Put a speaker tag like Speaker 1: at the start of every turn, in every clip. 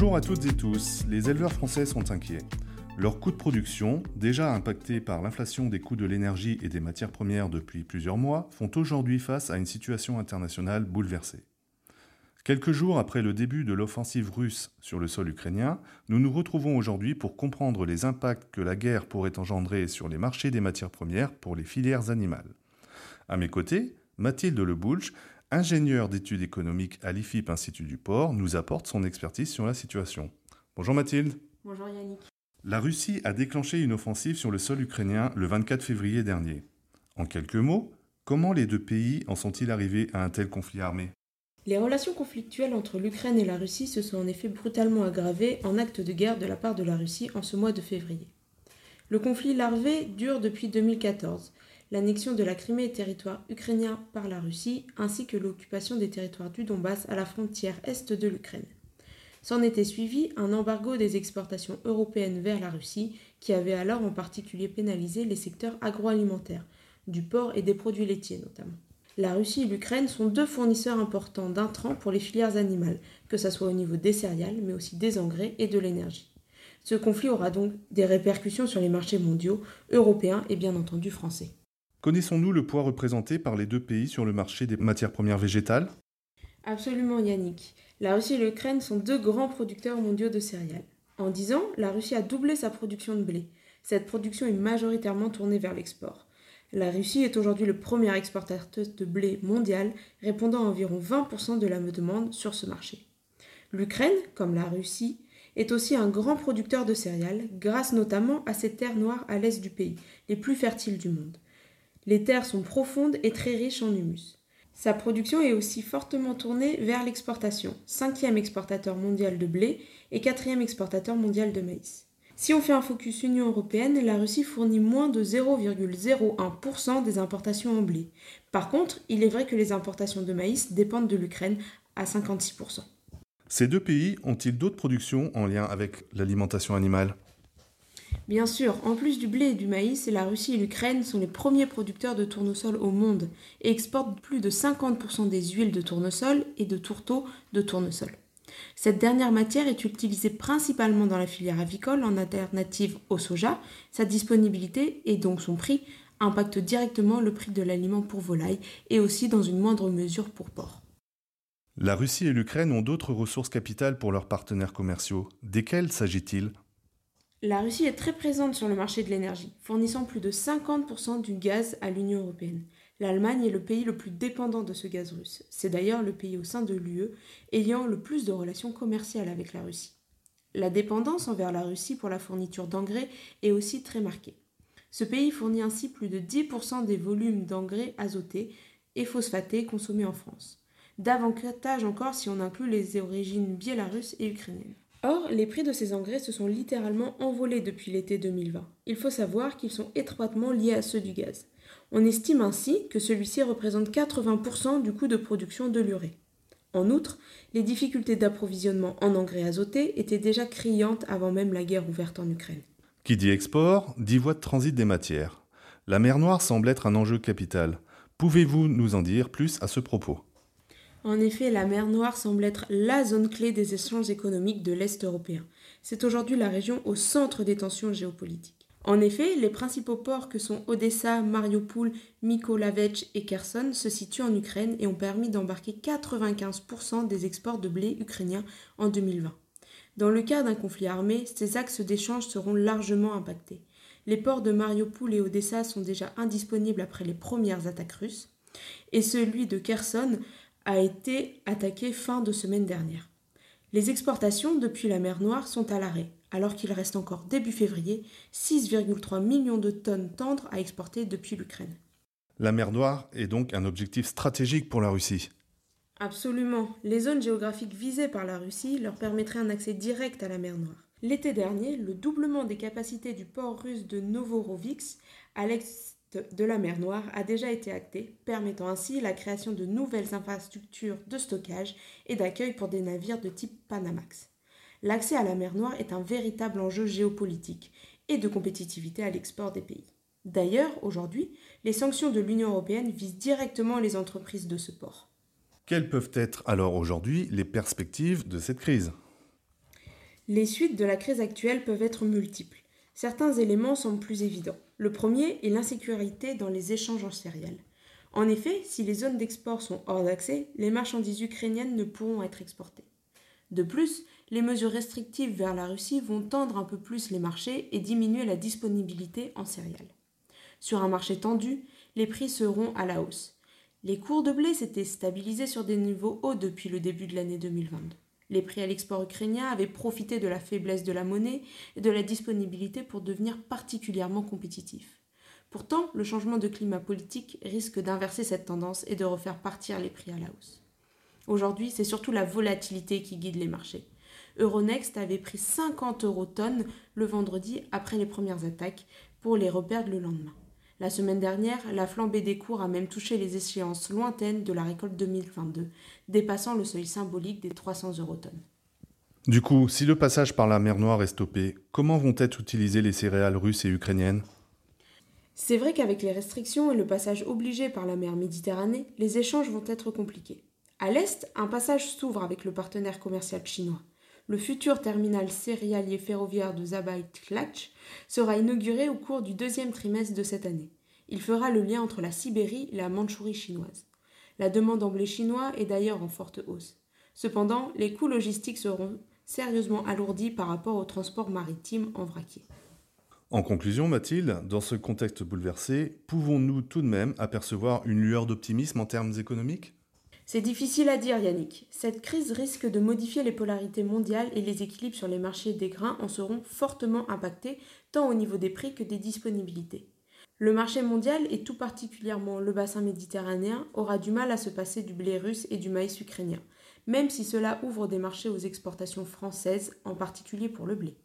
Speaker 1: Bonjour à toutes et tous, les éleveurs français sont inquiets. Leurs coûts de production, déjà impactés par l'inflation des coûts de l'énergie et des matières premières depuis plusieurs mois, font aujourd'hui face à une situation internationale bouleversée. Quelques jours après le début de l'offensive russe sur le sol ukrainien, nous nous retrouvons aujourd'hui pour comprendre les impacts que la guerre pourrait engendrer sur les marchés des matières premières pour les filières animales. À mes côtés, Mathilde Leboulch, ingénieure d'études économiques à l'IFIP Institut du Port, nous apporte son expertise sur la situation. Bonjour Mathilde.
Speaker 2: Bonjour Yannick.
Speaker 1: La Russie a déclenché une offensive sur le sol ukrainien le 24 février dernier. En quelques mots, comment les deux pays en sont-ils arrivés à un tel conflit armé?
Speaker 2: Les relations conflictuelles entre l'Ukraine et la Russie se sont en effet brutalement aggravées en acte de guerre de la part de la Russie en ce mois de février. Le conflit larvé dure depuis 2014 l'annexion de la Crimée territoire ukrainien par la Russie, ainsi que l'occupation des territoires du Donbass à la frontière est de l'Ukraine. S'en était suivi un embargo des exportations européennes vers la Russie, qui avait alors en particulier pénalisé les secteurs agroalimentaires, du porc et des produits laitiers notamment. La Russie et l'Ukraine sont deux fournisseurs importants d'intrants pour les filières animales, que ce soit au niveau des céréales, mais aussi des engrais et de l'énergie. Ce conflit aura donc des répercussions sur les marchés mondiaux, européens et bien entendu français.
Speaker 1: Connaissons-nous le poids représenté par les deux pays sur le marché des matières premières végétales?
Speaker 2: Absolument Yannick. La Russie et l'Ukraine sont deux grands producteurs mondiaux de céréales. En 10 ans, la Russie a doublé sa production de blé. Cette production est majoritairement tournée vers l'export. La Russie est aujourd'hui le premier exportateur de blé mondial, répondant à environ 20% de la demande sur ce marché. L'Ukraine, comme la Russie, est aussi un grand producteur de céréales, grâce notamment à ses terres noires à l'est du pays, les plus fertiles du monde. Les terres sont profondes et très riches en humus. Sa production est aussi fortement tournée vers l'exportation, cinquième exportateur mondial de blé et quatrième exportateur mondial de maïs. Si on fait un focus Union européenne, la Russie fournit moins de 0,01% des importations en blé. Par contre, il est vrai que les importations de maïs dépendent de l'Ukraine à 56%.
Speaker 1: Ces deux pays ont-ils d'autres productions en lien avec l'alimentation animale?
Speaker 2: Bien sûr, en plus du blé et du maïs, la Russie et l'Ukraine sont les premiers producteurs de tournesol au monde et exportent plus de 50% des huiles de tournesol et de tourteaux de tournesol. Cette dernière matière est utilisée principalement dans la filière avicole en alternative au soja. Sa disponibilité et donc son prix impactent directement le prix de l'aliment pour volaille et aussi dans une moindre mesure pour porc.
Speaker 1: La Russie et l'Ukraine ont d'autres ressources capitales pour leurs partenaires commerciaux. Desquelles s'agit-il?
Speaker 2: La Russie est très présente sur le marché de l'énergie, fournissant plus de 50% du gaz à l'Union européenne. L'Allemagne est le pays le plus dépendant de ce gaz russe. C'est d'ailleurs le pays au sein de l'UE ayant le plus de relations commerciales avec la Russie. La dépendance envers la Russie pour la fourniture d'engrais est aussi très marquée. Ce pays fournit ainsi plus de 10% des volumes d'engrais azotés et phosphatés consommés en France. Davantage encore si on inclut les origines biélorusses et ukrainiennes. Or, les prix de ces engrais se sont littéralement envolés depuis l'été 2020. Il faut savoir qu'ils sont étroitement liés à ceux du gaz. On estime ainsi que celui-ci représente 80% du coût de production de l'urée. En outre, les difficultés d'approvisionnement en engrais azotés étaient déjà criantes avant même la guerre ouverte en Ukraine.
Speaker 1: Qui dit export, dit voie de transit des matières. La mer Noire semble être un enjeu capital. Pouvez-vous nous en dire plus à ce propos?
Speaker 2: En effet, la mer Noire semble être la zone clé des échanges économiques de l'Est européen. C'est aujourd'hui la région au centre des tensions géopolitiques. En effet, les principaux ports que sont Odessa, Mariupol, Mykolaiv et Kherson se situent en Ukraine et ont permis d'embarquer 95% des exports de blé ukrainien en 2020. Dans le cas d'un conflit armé, ces axes d'échange seront largement impactés. Les ports de Mariupol et Odessa sont déjà indisponibles après les premières attaques russes, et celui de Kherson a été attaqué fin de semaine dernière. Les exportations depuis la mer Noire sont à l'arrêt, alors qu'il reste encore début février 6,3 millions de tonnes tendres à exporter depuis l'Ukraine.
Speaker 1: La mer Noire est donc un objectif stratégique pour la Russie.
Speaker 2: Absolument. Les zones géographiques visées par la Russie leur permettraient un accès direct à la mer Noire. L'été dernier, le doublement des capacités du port russe de Novoroviks, à l'ex de la mer Noire a déjà été acté, permettant ainsi la création de nouvelles infrastructures de stockage et d'accueil pour des navires de type Panamax. L'accès à la mer Noire est un véritable enjeu géopolitique et de compétitivité à l'export des pays. D'ailleurs, aujourd'hui, les sanctions de l'Union européenne visent directement les entreprises de ce port.
Speaker 1: Quelles peuvent être alors aujourd'hui les perspectives de cette crise?
Speaker 2: Les suites de la crise actuelle peuvent être multiples. Certains éléments sont plus évidents. Le premier est l'insécurité dans les échanges en céréales. En effet, si les zones d'export sont hors d'accès, les marchandises ukrainiennes ne pourront être exportées. De plus, les mesures restrictives vers la Russie vont tendre un peu plus les marchés et diminuer la disponibilité en céréales. Sur un marché tendu, les prix seront à la hausse. Les cours de blé s'étaient stabilisés sur des niveaux hauts depuis le début de l'année 2022. Les prix à l'export ukrainien avaient profité de la faiblesse de la monnaie et de la disponibilité pour devenir particulièrement compétitifs. Pourtant, le changement de climat politique risque d'inverser cette tendance et de refaire partir les prix à la hausse. Aujourd'hui, c'est surtout la volatilité qui guide les marchés. Euronext avait pris 50 euros tonnes le vendredi après les premières attaques pour les reperdre le lendemain. La semaine dernière, la flambée des cours a même touché les échéances lointaines de la récolte 2022, dépassant le seuil symbolique des 300 euros tonnes.
Speaker 1: Du coup, si le passage par la mer Noire est stoppé, comment vont être utilisées les céréales russes et ukrainiennes?
Speaker 2: C'est vrai qu'avec les restrictions et le passage obligé par la mer Méditerranée, les échanges vont être compliqués. À l'est, un passage s'ouvre avec le partenaire commercial chinois. Le futur terminal céréalier ferroviaire de Zabait Klach sera inauguré au cours du deuxième trimestre de cette année. Il fera le lien entre la Sibérie et la Mandchourie chinoise. La demande en blé chinois est d'ailleurs en forte hausse. Cependant, les coûts logistiques seront sérieusement alourdis par rapport au transport maritime en vraquier.
Speaker 1: En conclusion, Mathilde, dans ce contexte bouleversé, pouvons-nous tout de même apercevoir une lueur d'optimisme en termes économiques?
Speaker 2: C'est difficile à dire, Yannick. Cette crise risque de modifier les polarités mondiales et les équilibres sur les marchés des grains en seront fortement impactés, tant au niveau des prix que des disponibilités. Le marché mondial, et tout particulièrement le bassin méditerranéen, aura du mal à se passer du blé russe et du maïs ukrainien, même si cela ouvre des marchés aux exportations françaises, en particulier pour le blé.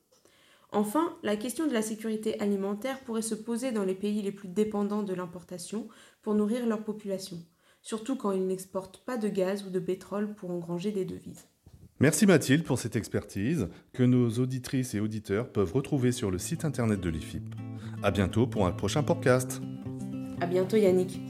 Speaker 2: Enfin, la question de la sécurité alimentaire pourrait se poser dans les pays les plus dépendants de l'importation pour nourrir leur population surtout quand ils n'exportent pas de gaz ou de pétrole pour engranger des devises.
Speaker 1: Merci Mathilde pour cette expertise que nos auditrices et auditeurs peuvent retrouver sur le site internet de l'IFIP. À bientôt pour un prochain podcast.
Speaker 2: À bientôt Yannick.